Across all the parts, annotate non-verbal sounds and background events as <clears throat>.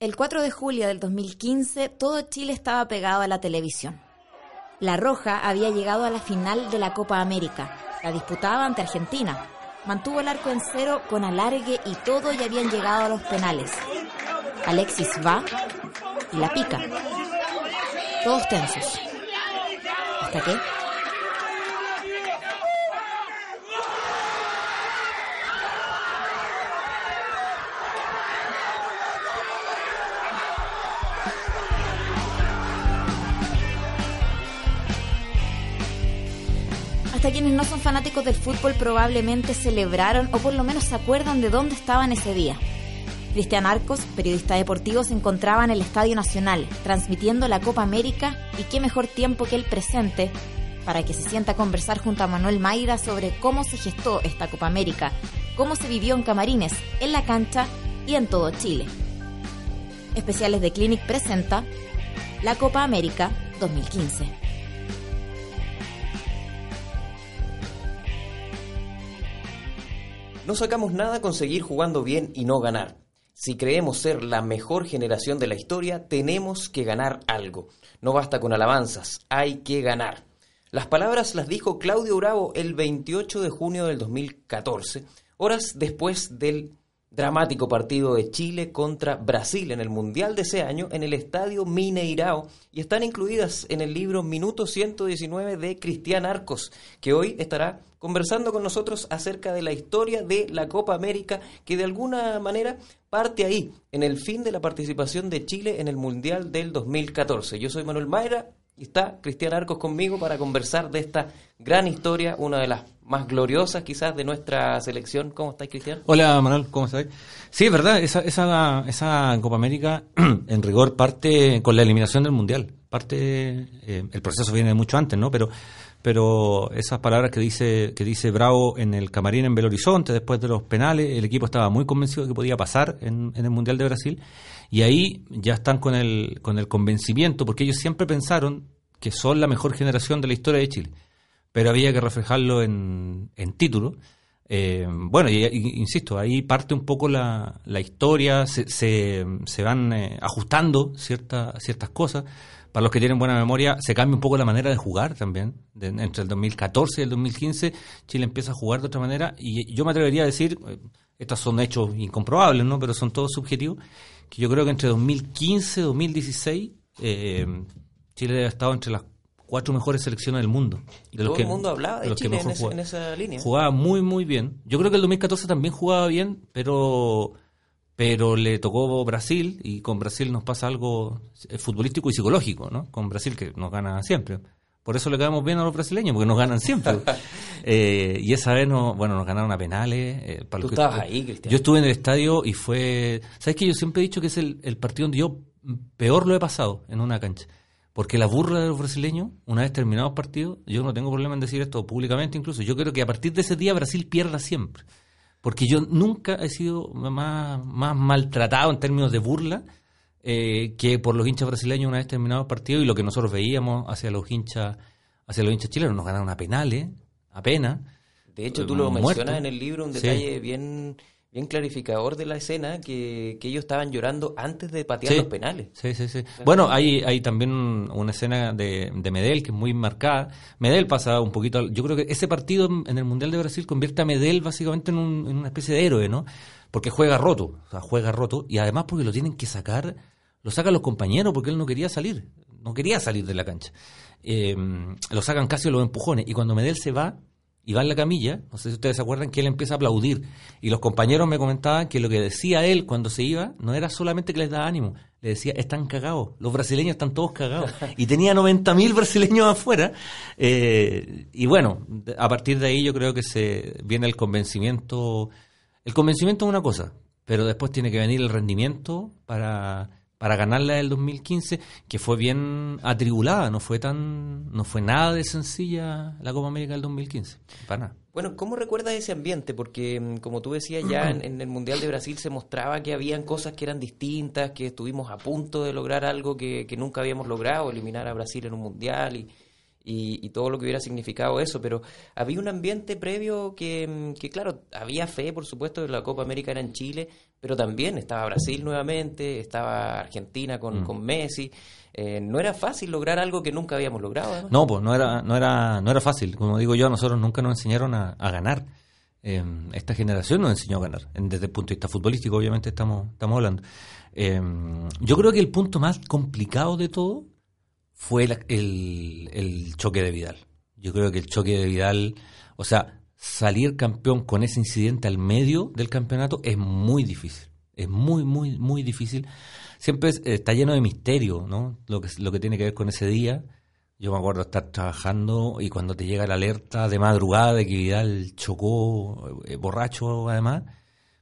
El 4 de julio del 2015, todo Chile estaba pegado a la televisión. La Roja había llegado a la final de la Copa América. La disputaba ante Argentina. Mantuvo el arco en cero con alargue y todo y habían llegado a los penales. Alexis va y la pica. Todos tensos. ¿Hasta qué? Hasta quienes no son fanáticos del fútbol probablemente celebraron o por lo menos se acuerdan de dónde estaban ese día. Cristian Arcos, periodista deportivo, se encontraba en el Estadio Nacional, transmitiendo la Copa América y qué mejor tiempo que el presente para que se sienta a conversar junto a Manuel Mayra sobre cómo se gestó esta Copa América, cómo se vivió en camarines, en la cancha y en todo Chile. Especiales de Clinic presenta la Copa América 2015. No sacamos nada con seguir jugando bien y no ganar. Si creemos ser la mejor generación de la historia, tenemos que ganar algo. No basta con alabanzas, hay que ganar. Las palabras las dijo Claudio Bravo el 28 de junio del 2014, horas después del dramático partido de Chile contra Brasil en el Mundial de ese año en el Estadio Mineirao y están incluidas en el libro Minuto 119 de Cristian Arcos, que hoy estará conversando con nosotros acerca de la historia de la Copa América, que de alguna manera parte ahí, en el fin de la participación de Chile en el Mundial del 2014. Yo soy Manuel Mayra y está Cristian Arcos conmigo para conversar de esta gran historia, una de las más gloriosas quizás de nuestra selección. ¿Cómo estás, Cristian? Hola, Manuel, ¿cómo estás? Sí, es verdad, esa, esa, esa Copa América <clears throat> en rigor parte con la eliminación del Mundial. Parte, eh, el proceso viene mucho antes, ¿no? Pero pero esas palabras que dice que dice Bravo en el camarín en Belo Horizonte después de los penales, el equipo estaba muy convencido de que podía pasar en, el Mundial de Brasil. Y ahí ya están con el con el convencimiento porque ellos siempre pensaron que son la mejor generación de la historia de Chile, pero había que reflejarlo en, en título. Eh, bueno, y, insisto, ahí parte un poco la, la historia, se, se, se van eh, ajustando ciertas ciertas cosas para los que tienen buena memoria, se cambia un poco la manera de jugar también. entre el 2014 y el 2015, Chile empieza a jugar de otra manera. Y yo me atrevería a decir, eh, estos son hechos incomprobables, ¿no? pero son todos subjetivos, que yo creo que entre 2015 y 2016, eh, Chile ha estado entre las cuatro mejores selecciones del mundo. ¿Y todo el mundo hablaba de, Chile en, esa línea. Jugaba muy, muy bien. Yo creo que el 2014 también jugaba bien, pero pero le tocó Brasil y con Brasil nos pasa algo eh, futbolístico y psicológico, ¿no? Con Brasil que nos gana siempre. Por eso le quedamos bien a los brasileños, porque nos ganan siempre. <laughs> eh, y esa vez, no, bueno, nos ganaron a penales. Eh, para Tú estabas ahí, Cristian. Yo estuve en el estadio y fue... ¿Sabes que Yo siempre he dicho que es el, el partido donde yo peor lo he pasado en una cancha. Porque la burla de los brasileños, una vez terminados partidos, yo no tengo problema en decir esto públicamente incluso, yo creo que a partir de ese día Brasil pierda siempre porque yo nunca he sido más, más maltratado en términos de burla eh, que por los hinchas brasileños una vez terminado el partido y lo que nosotros veíamos hacia los hinchas hacia los hinchas chilenos. Nos ganaron a penales apenas de hecho tú lo mencionas en el libro un detalle bien bien clarificador de la escena que, ellos estaban llorando antes de patear los penales. Sí, sí, sí. Bueno, hay, hay también una escena de, de, Medel que es muy marcada. Medel pasa un poquito. Yo creo que ese partido en el Mundial de Brasil convierte a Medel básicamente en, una especie de héroe, ¿no? Porque juega roto, o sea, juega roto y además porque lo tienen que sacar, lo sacan los compañeros porque él no quería salir, no quería salir de la cancha. Eh, lo sacan casi los empujones y cuando Medel se va, y va en la camilla, no sé si ustedes se acuerdan que él empieza a aplaudir. Y los compañeros me comentaban que lo que decía él cuando se iba no era solamente que les daba ánimo, le decía, están cagados, los brasileños están todos cagados. <laughs> Y tenía 90.000 brasileños afuera. Eh, y bueno, a partir de ahí yo creo que se viene el convencimiento. El convencimiento es una cosa, pero después tiene que venir el rendimiento para para ganar la del 2015, que fue bien atribulada, no fue tan, no fue nada de sencilla la Copa América del 2015, para nada. Bueno, ¿cómo recuerdas ese ambiente? Porque, mm, como tú decías, ya <clears throat> en, el Mundial de Brasil se mostraba que habían cosas que eran distintas, que estuvimos a punto de lograr algo que, que nunca habíamos logrado, eliminar a Brasil en un Mundial y, y, todo lo que hubiera significado eso, pero había un ambiente previo que, mm, que, claro, había fe, por supuesto, que la Copa América era en Chile, pero también estaba Brasil nuevamente, estaba Argentina con, mm. con Messi. Eh, no era fácil lograr algo que nunca habíamos logrado. No, pues no era, no, era, no era fácil. Como digo yo, a nosotros nunca nos enseñaron a, ganar. Eh, esta generación nos enseñó a ganar. Desde el punto de vista futbolístico, obviamente, estamos, estamos hablando. Eh, yo creo que el punto más complicado de todo fue el, el, choque de Vidal. Yo creo que el choque de Vidal, o sea, salir campeón con ese incidente al medio del campeonato es muy difícil. Es muy, muy, muy difícil. Siempre está lleno de misterio, ¿no? Lo que, lo que tiene que ver con ese día. Yo me acuerdo estar trabajando y cuando te llega la alerta de madrugada de que Vidal chocó eh, borracho además,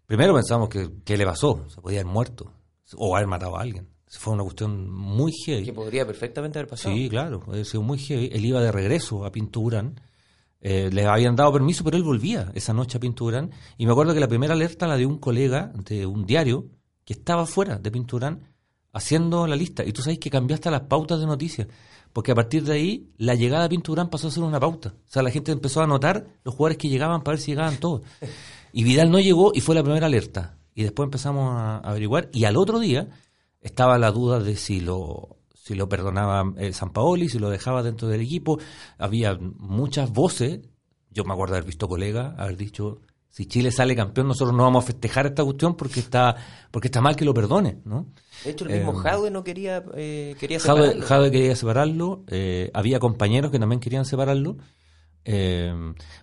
primero pensamos que qué le pasó, se podía haber muerto o haber matado a alguien. Fue una cuestión muy heavy. Que podría perfectamente haber pasado. Sí, claro, puede ser muy heavy. Él iba de regreso a Pinturán. Eh, le habían dado permiso, pero él volvía esa noche a Pinturán. Y me acuerdo que la primera alerta la de un colega de un diario que estaba fuera de Pinturán haciendo la lista. Y tú sabes que cambiaste las pautas de noticias. Porque a partir de ahí, la llegada a Pinturán pasó a ser una pauta. O sea, la gente empezó a anotar los jugadores que llegaban para ver si llegaban todos. <laughs> Y Vidal no llegó y fue la primera alerta. Y después empezamos a averiguar. Y al otro día estaba la duda de si lo si lo perdonaba eh, San Paoli, si lo dejaba dentro del equipo. Había muchas voces. Yo me acuerdo haber visto colegas haber dicho, si Chile sale campeón, nosotros no vamos a festejar esta cuestión porque está porque está mal que lo perdone, ¿no? De hecho, el mismo eh, Jadwe no quería, eh, quería separarlo. Jadwe, quería separarlo. Eh, había compañeros que también querían separarlo.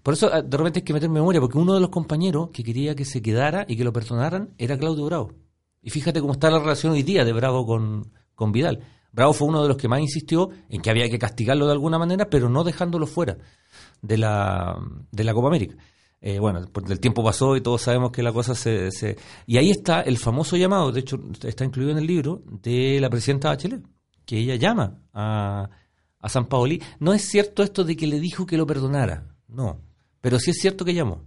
por eso, ah, de repente hay que meter memoria, porque uno de los compañeros que quería que se quedara y que lo perdonaran era Claudio Bravo. Y fíjate cómo está la relación hoy día de Bravo con, con Vidal. Bravo fue uno de los que más insistió en que había que castigarlo de alguna manera, pero no dejándolo fuera de la, de la Copa América. Eh, bueno, el tiempo pasó y todos sabemos que la cosa se, se, Y ahí está el famoso llamado, de hecho está incluido en el libro, de la presidenta Bachelet, que ella llama a, a San Paoli. No es cierto esto de que le dijo que lo perdonara, no, pero sí es cierto que llamó.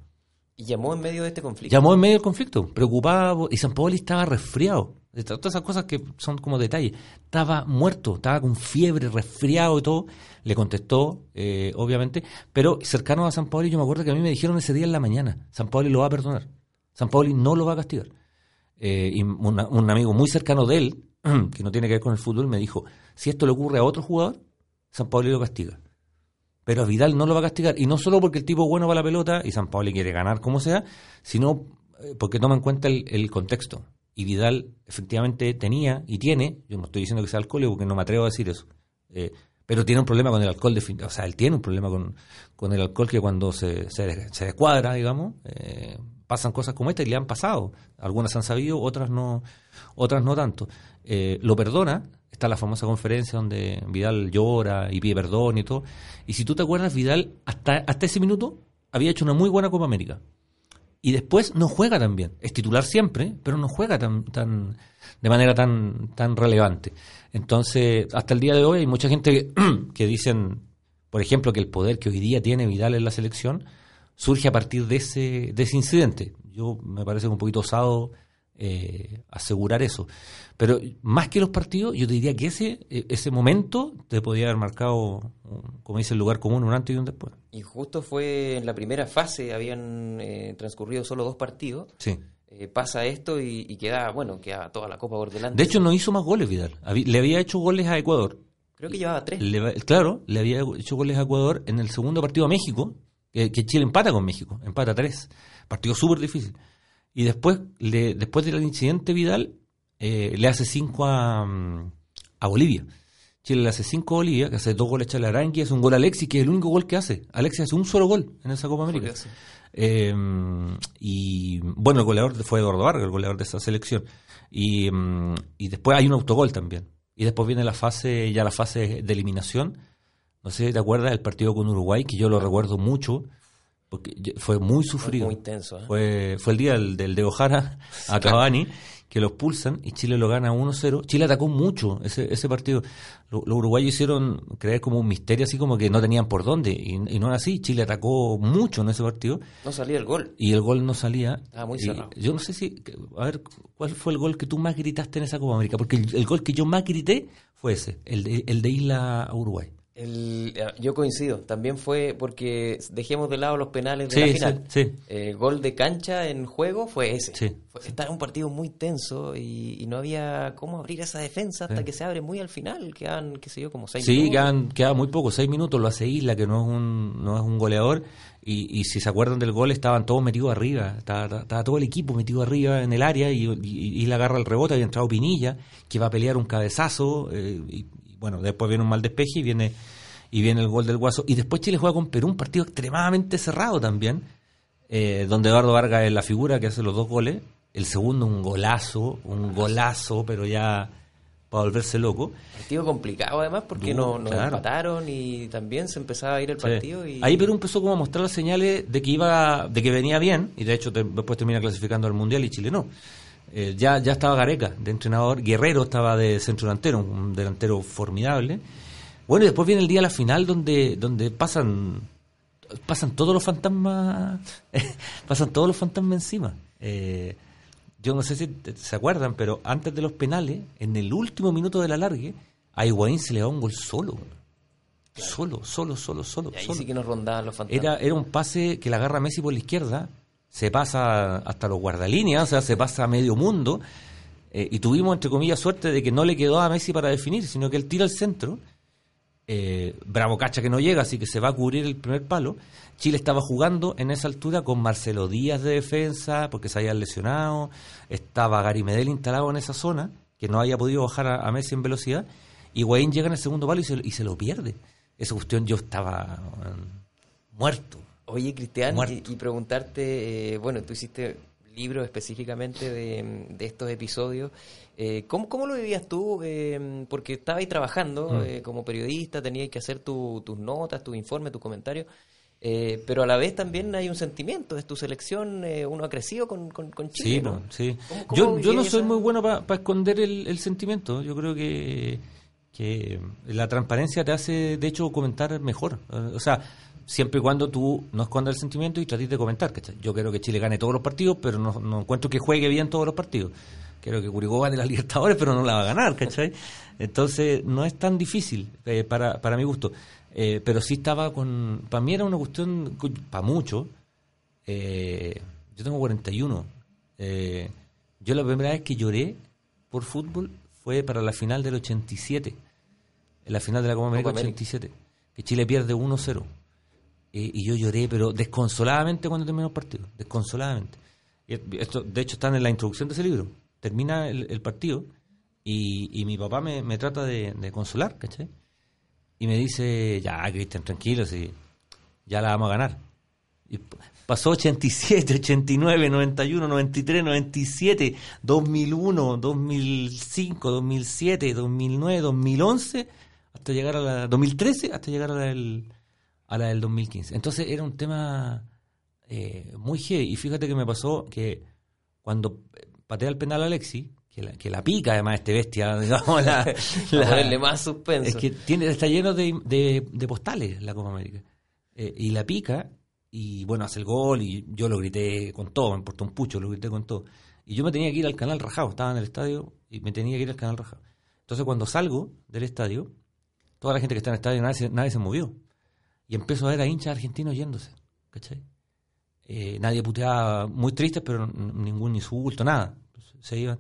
Y llamó en medio de este conflicto. Llamó en medio del conflicto, preocupado, y San Paoli estaba resfriado. Todas esas cosas que son como detalles. Estaba muerto, estaba con fiebre, resfriado y todo. Le contestó, eh, obviamente, pero cercano a San Paoli, yo me acuerdo que a mí me dijeron ese día en la mañana: San Paoli lo va a perdonar. San Paoli no lo va a castigar. Eh, y un amigo muy cercano de él, <clears throat> que no tiene que ver con el fútbol, me dijo: si esto le ocurre a otro jugador, San Paoli lo castiga pero Vidal no lo va a castigar. Y no solo porque el tipo bueno para la pelota y San Paoli quiere ganar como sea, sino eh, porque toma en cuenta el, contexto. Y Vidal efectivamente tenía y tiene, yo no estoy diciendo que sea alcohólico porque no me atrevo a decir eso, eh, pero tiene un problema con el alcohol, de, o sea, él tiene un problema con, con el alcohol que cuando se, se, se descuadra, digamos, eh, pasan cosas como esta y le han pasado. Algunas han sabido, otras no, otras no tanto. lo perdona, está la famosa conferencia donde Vidal llora y pide perdón y todo. Y si tú te acuerdas, Vidal hasta, hasta ese minuto había hecho una muy buena Copa América. Y después no juega tan bien. Es titular siempre, pero no juega tan, tan de manera tan, tan relevante. Entonces, hasta el día de hoy hay mucha gente que, <clears throat> dicen, por ejemplo, que el poder que hoy día tiene Vidal en la selección surge a partir de ese, de ese incidente. Yo me parece un poquito osado eh, asegurar eso. Pero más que los partidos, yo te diría que ese, e, ese momento te podía haber marcado, como dice el lugar común, un antes y un después. Y justo fue en la primera fase, habían eh, transcurrido solo dos partidos. Sí. Eh, pasa esto y, queda, bueno, queda toda la Copa por delante. De hecho, no hizo más goles Vidal. Le había hecho goles a Ecuador. Creo que llevaba tres. claro, le había hecho goles a Ecuador en el segundo partido a México, que, que Chile empata con México, empata tres. Partido súper difícil. Y después, le, después del incidente Vidal, eh, le hace cinco a, mm, a, Bolivia. Chile le hace cinco a Bolivia, que hace dos goles a Aranqui, es un gol a Alexis, que es el único gol que hace. Alexis hace un solo gol en esa Copa América. Eh, y bueno, el goleador fue Eduardo Vargas, el goleador de esa selección. Y, mm, y después hay un autogol también. Y después viene la fase, ya la fase de eliminación. No sé si te acuerdas del partido con Uruguay, que yo lo recuerdo mucho porque fue muy sufrido. Muy. ¿eh? Fue, fue el día del, del de Ojara <laughs> a Cavani, que lo expulsan y Chile lo gana 1-0. Chile atacó mucho ese, ese partido. Los uruguayos hicieron creer como un misterio, así como que no tenían por dónde. Y, no era así. Chile atacó mucho en ese partido. No salía el gol. Y el gol no salía. Ah, muy cerrado. Yo no sé si. A ver, ¿cuál fue el gol que tú más gritaste en esa Copa América? Porque el, gol que yo más grité fue ese, el de, el de Isla Uruguay. El, eh, yo coincido, también fue porque dejemos de lado los penales de la final. Sí, eh, gol de cancha en juego fue ese. Fue, estaba un partido muy tenso y, no había cómo abrir esa defensa hasta que se abre muy al final. Quedan, qué sé yo, como seis minutos. Sí, quedan, queda muy poco, seis minutos. Lo hace Isla, que no es un, no es un goleador. Y, si se acuerdan del gol, estaban todos metidos arriba. Estaba, todo el equipo metido arriba en el área y, Isla agarra el rebote. Había entrado Pinilla, que va a pelear un cabezazo. Eh, y, bueno, después viene un mal despeje y viene y viene el gol del Guaso. Y después Chile juega con Perú, un partido extremadamente cerrado también, eh, donde Eduardo Vargas es la figura que hace los dos goles. El segundo un golazo, un golazo, pero ya para volverse loco. Partido complicado además porque no, nos empataron y también se empezaba a ir el partido. Y... Ahí Perú empezó como a mostrar las señales de que iba, de que venía bien y de hecho después termina clasificando al mundial y Chile no. Eh, ya, ya estaba Gareca de entrenador, Guerrero estaba de centro delantero, un delantero formidable. Bueno, y después viene el día de la final donde, donde pasan pasan todos los fantasmas <laughs> pasan todos los fantasmas encima. Eh, yo no sé si se acuerdan, pero antes de los penales, en el último minuto de la largue, a Higuaín se le da un gol solo. Solo, solo, solo, solo. ahí sí que nos rondaban los fantasmas. Era, era un pase que la agarra Messi por la izquierda, se pasa hasta los guardalíneas, o sea, se pasa a medio mundo, eh, y tuvimos, entre comillas, suerte de que no le quedó a Messi para definir, sino que él tira al centro, eh, Bravo cacha que no llega, así que se va a cubrir el primer palo. Chile estaba jugando en esa altura con Marcelo Díaz de defensa, porque se había lesionado. Estaba Gary Medel instalado en esa zona, que no había podido bajar a, Messi en velocidad. Y Wayne llega en el segundo palo y se, lo pierde. Esa cuestión yo estaba muerto. Oye, Cristian, y, preguntarte, eh, bueno, tú hiciste libros específicamente de, estos episodios. Eh, ¿cómo, ¿cómo, lo vivías tú? Eh, porque estabas ahí trabajando mm. eh, como periodista, tenías que hacer tus notas, tus informes, tus comentarios, eh, pero a la vez también hay un sentimiento, es tu selección, uno ha crecido con, con, Chile. Sí, ¿no? sí. yo, yo no soy muy bueno para esconder el, sentimiento, yo creo que, que la transparencia te hace, de hecho, comentar mejor. O sea, siempre y cuando tú no escondas el sentimiento y trates de comentar. ¿cachai? Yo quiero que Chile gane todos los partidos, pero no, encuentro que juegue bien todos los partidos. Quiero que Curicó gane las <laughs> Libertadores, pero no la va a ganar, ¿cachai? Entonces, no es tan difícil eh, para, para mi gusto. Eh, pero sí estaba con... Para mí era una cuestión, para mucho. Eh, yo tengo 41. yo la primera vez que lloré por fútbol fue para la final del 87. En la final de la Copa América 87. Que Chile pierde 1-0 y yo lloré, pero desconsoladamente cuando terminó el partido, desconsoladamente. esto, de hecho, está en la introducción de ese libro. Termina el, partido y, mi papá me, trata de, consolar, ¿cachai? Y me dice, ya, Cristian, tranquilo, si ya la vamos a ganar. Y pasó 87, 89, 91, 93, 97, 2001, 2005, 2007, 2009, 2011, hasta llegar a la 2013, hasta llegar a la, el, a la del 2015. Entonces era un tema eh, muy heavy. Y fíjate que me pasó que cuando patea el penal a Alexi, que la, que la pica además este bestia, <laughs> digamos, la, <laughs> la más suspenso. Es que tiene, está lleno de, de, postales la Copa América. Eh, y la pica, y bueno, hace el gol, y yo lo grité con todo, me importó un pucho, lo grité con todo. Y yo me tenía que ir al canal rajado, estaba en el estadio y me tenía que ir al canal rajado. Entonces cuando salgo del estadio, toda la gente que está en el estadio, nadie nadie se movió y empezó a ver a hinchas argentinos yéndose, ¿cachai? Eh, nadie puteaba, muy tristes, pero ningún insulto, nada. Se iban.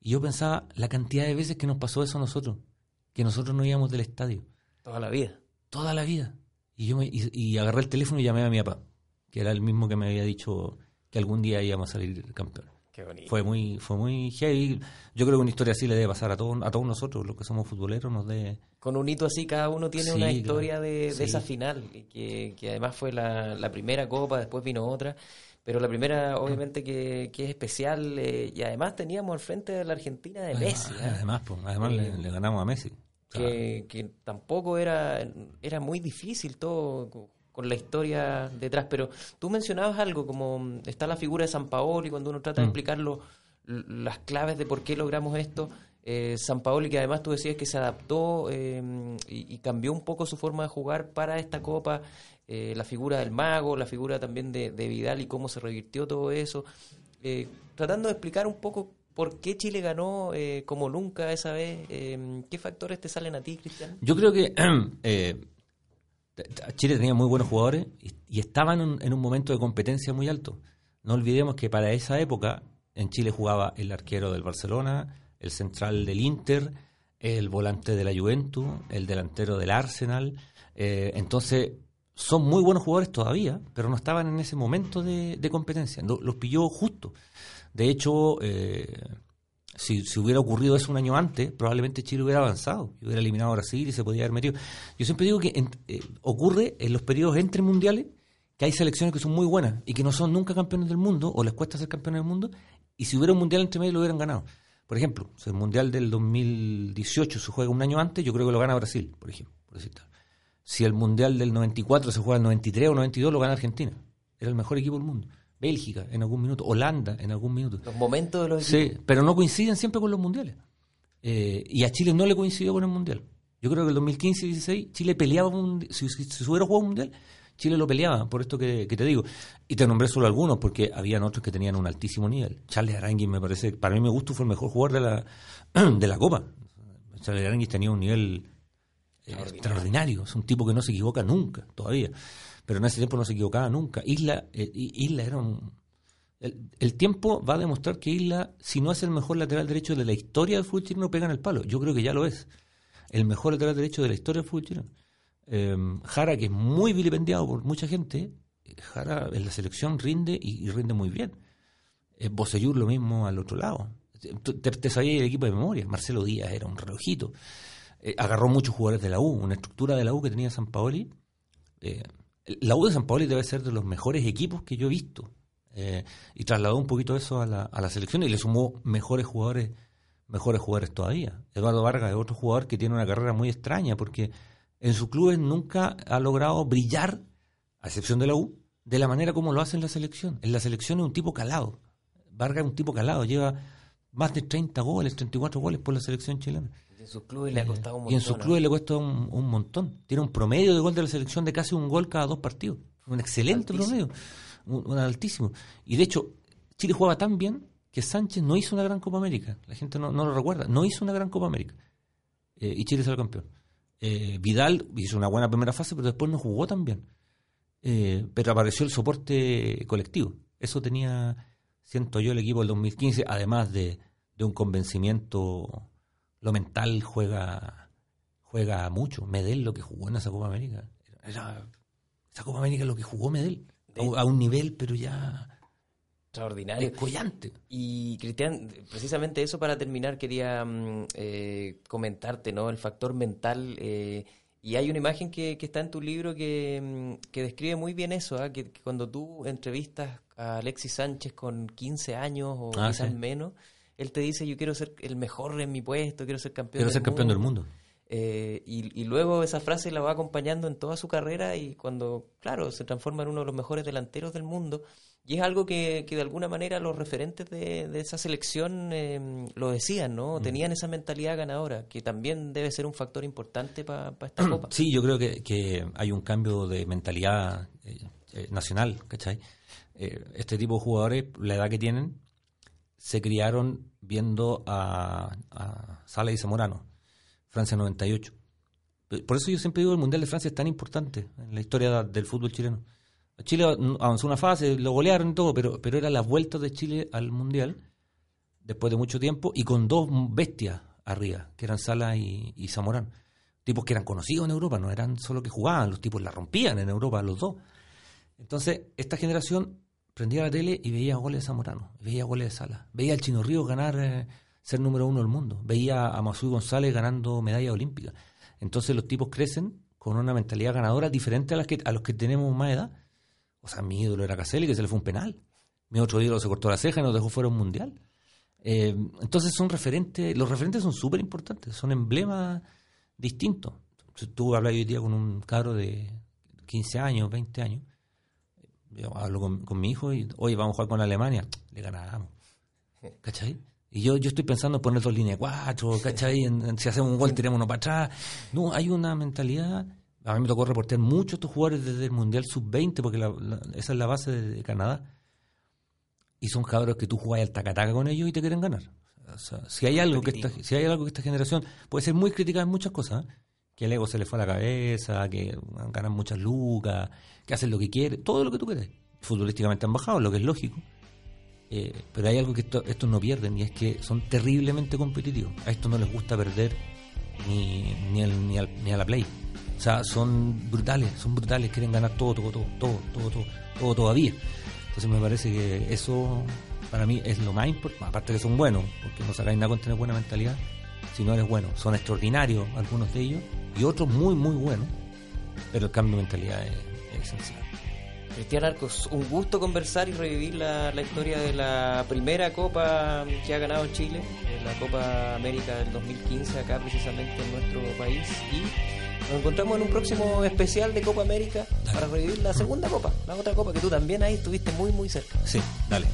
Y yo pensaba la cantidad de veces que nos pasó eso a nosotros, que nosotros no íbamos del estadio. Toda la vida. Toda la vida. Y yo me, y, agarré el teléfono y llamé a mi papá, que era el mismo que me había dicho que algún día íbamos a salir campeón. Fue muy, fue muy heavy. Yo creo que una historia así le debe pasar a todos, a todos nosotros, los que somos futboleros, nos dé. Con un hito así, cada uno tiene una historia de, esa final, que, que además fue la, la, primera copa, después vino otra, pero la primera, obviamente, que, que es especial, eh, y además teníamos al frente de la Argentina de Messi. ¿eh? Además, pues, además le, le, ganamos a Messi. Que, que tampoco era, era muy difícil todo con la historia detrás. Pero tú mencionabas algo como está la figura de San Paolo y cuando uno trata de mm. explicar los, las claves de por qué logramos esto. Eh, San Paoli, que además tú decías que se adaptó eh, y, cambió un poco su forma de jugar para esta Copa, eh, la figura del mago, la figura también de, Vidal y cómo se revirtió todo eso, tratando de explicar un poco por qué Chile ganó como nunca esa vez, ¿qué factores te salen a ti, Cristian? Yo creo que <clears throat> Chile tenía muy buenos jugadores y, estaban en un momento de competencia muy alto. No olvidemos que para esa época en Chile jugaba el arquero del Barcelona, el central del Inter, el volante de la Juventus, el delantero del Arsenal. Eh, entonces, son muy buenos jugadores todavía, pero no estaban en ese momento de, competencia. los pilló justo. De hecho, eh, si, hubiera ocurrido eso un año antes, probablemente Chile hubiera avanzado y hubiera eliminado a Brasil y se podía haber metido. Yo siempre digo que eh, ocurre en los periodos entre mundiales que hay selecciones que son muy buenas y que no son nunca campeones del mundo o les cuesta ser campeones del mundo y si hubiera un mundial entre medio lo hubieran ganado. Por ejemplo, si el mundial del 2018 se juega un año antes, yo creo que lo gana Brasil, por ejemplo. Si el mundial del 94 se juega en 93 o 92, lo gana Argentina. Era el mejor equipo del mundo. Bélgica en algún minuto, Holanda en algún minuto. Los momentos de los equipos. Sí, pero no coinciden siempre con los mundiales. Eh, y a Chile no le coincidió con el mundial. Yo creo que el 2015 y 16 Chile peleaba, si, si, se hubiera jugado un mundial, Chile lo peleaba, por esto que, te digo. Y te nombré solo algunos, porque habían otros que tenían un altísimo nivel. Charles Aranguis me parece, para mí me gusta, fue el mejor jugador de la, <clears throat> de la Copa. Charles Aranguis tenía un nivel eh, extraordinario, es un tipo que no se equivoca nunca, todavía. Pero en ese tiempo no se equivocaba nunca. Isla, eh, Isla era un... El, tiempo va a demostrar que Isla, si no es el mejor lateral derecho de la historia del fútbol chileno, pega en el palo. Yo creo que ya lo es. El mejor lateral derecho de la historia del fútbol. Eh, Jara, que es muy vilipendiado por mucha gente, Jara en la selección rinde y, rinde muy bien. Eh, lo mismo al otro lado. Te, te sabía el equipo de memoria. Marcelo Díaz era un relojito. Eh, agarró muchos jugadores de la U, una estructura de la U que tenía San Paoli. Eh, la U de San Paoli debe ser de los mejores equipos que yo he visto. y trasladó un poquito eso a la, a la selección y le sumó mejores jugadores mejores jugadores todavía. Eduardo Vargas es otro jugador que tiene una carrera muy extraña porque en sus clubes nunca ha logrado brillar, a excepción de la U, de la manera como lo hace en la selección. En la selección es un tipo calado. Vargas es un tipo calado, lleva más de 30 goles, 34 goles por la selección chilena. Y en sus clubes le ha costado un montón. Y en sus clubes le cuesta un, montón. Tiene un promedio de gol de la selección de casi un gol cada dos partidos. Un excelente promedio, un, altísimo. Y de hecho, Chile jugaba tan bien que Sánchez no hizo una gran Copa América. La gente no, lo recuerda. No hizo una gran Copa América. Eh, y Chile salió campeón. Eh, Vidal hizo una buena primera fase, pero después no jugó tan bien. Eh, pero apareció el soporte colectivo. Eso tenía, siento yo, el equipo del 2015, además de, un convencimiento, lo mental juega juega mucho. Medel lo que jugó en esa Copa América. Era, esa Copa América lo que jugó Medel. a un nivel, pero ya Extraordinario. Collante. Y Cristian, precisamente eso para terminar quería mm, eh, comentarte, ¿no? El factor mental. Eh, y hay una imagen que, está en tu libro que, mm, describe muy bien eso, ¿ah? que, cuando tú entrevistas a Alexis Sánchez con 15 años o ah, quizás menos, él te dice, yo quiero ser el mejor en mi puesto, quiero ser campeón quiero ser campeón del mundo. Eh, y, y, luego esa frase la va acompañando en toda su carrera y cuando, claro, se transforma en uno de los mejores delanteros del mundo. Y es algo que, que de alguna manera los referentes de, de esa selección em, lo decían, ¿no? Mm. Tenían esa mentalidad ganadora, que también debe ser un factor importante para esta <clears throat> Copa. Sí, yo creo que, que, hay un cambio de mentalidad eh, eh, nacional, ¿cachai? Este tipo de jugadores, la edad que tienen, se criaron viendo a, a Sala y Zamorano, Francia 98. Por eso yo siempre digo el Mundial de Francia es tan importante en la historia del fútbol chileno Chile avanzó una fase, lo golearon y todo, pero, pero era la vuelta de Chile al Mundial después de mucho tiempo y con dos bestias arriba, que eran Sala y, Zamorán. Tipos que eran conocidos en Europa, no eran solo que jugaban, los tipos la rompían en Europa, los dos. Entonces, esta generación prendía la tele y veía goles de Zamorano, veía goles de Sala, veía al Chino Río ganar, eh, ser número uno del mundo, veía a Masui González ganando medalla olímpica. Entonces los tipos crecen con una mentalidad ganadora diferente a, las que, a los que tenemos más edad o sea, mi ídolo era Caselli, que se le fue un penal. Mi otro ídolo se cortó la ceja y nos dejó fuera un mundial. Eh, entonces son referentes, los referentes son súper importantes, son emblemas distintos. Tú hablas hoy día con un cabro de 15 años, 20 años. Yo hablo con, mi hijo y hoy vamos a jugar con Alemania, le ganamos. <laughs> ¿Cachai? Y yo, yo estoy pensando en poner dos líneas cuatro, ¿cachai? En, si hacemos un gol, tiremos uno para atrás. No, hay una mentalidad. A mí me tocó reportear mucho estos jugadores desde el Mundial Sub-20, porque esa es la base de, Canadá. Y son cabros que tú jugás al tacataca con ellos y te quieren ganar. O sea, si hay algo que esta, si hay algo que esta generación puede ser muy crítica en muchas cosas, ¿eh? Que el ego se le fue a la cabeza, que ganan muchas lucas, que hacen lo que quieren, todo lo que tú quieres. Futbolísticamente han bajado, lo que es lógico eh, pero hay algo que estos no pierden y es que son terriblemente competitivos. A estos no les gusta perder ni, ni, ni, a la play. O sea, son brutales, son brutales, quieren ganar todo, todo, todo, todo, todo, todo, todo todavía. Entonces me parece que eso para mí es lo más importante, aparte que son buenos, porque no sacáis nada con tener buena mentalidad, si no eres bueno. Son extraordinarios algunos de ellos y otros muy, muy buenos, pero el cambio de mentalidad es esencial. Cristian Arcos, un gusto conversar y revivir la, historia de la primera Copa que ha ganado Chile, eh, la Copa América del 2015, acá precisamente en nuestro país. Y nos encontramos en un próximo especial de Copa América para revivir la segunda Copa, la otra Copa que tú también ahí estuviste muy, muy cerca. Sí, dale.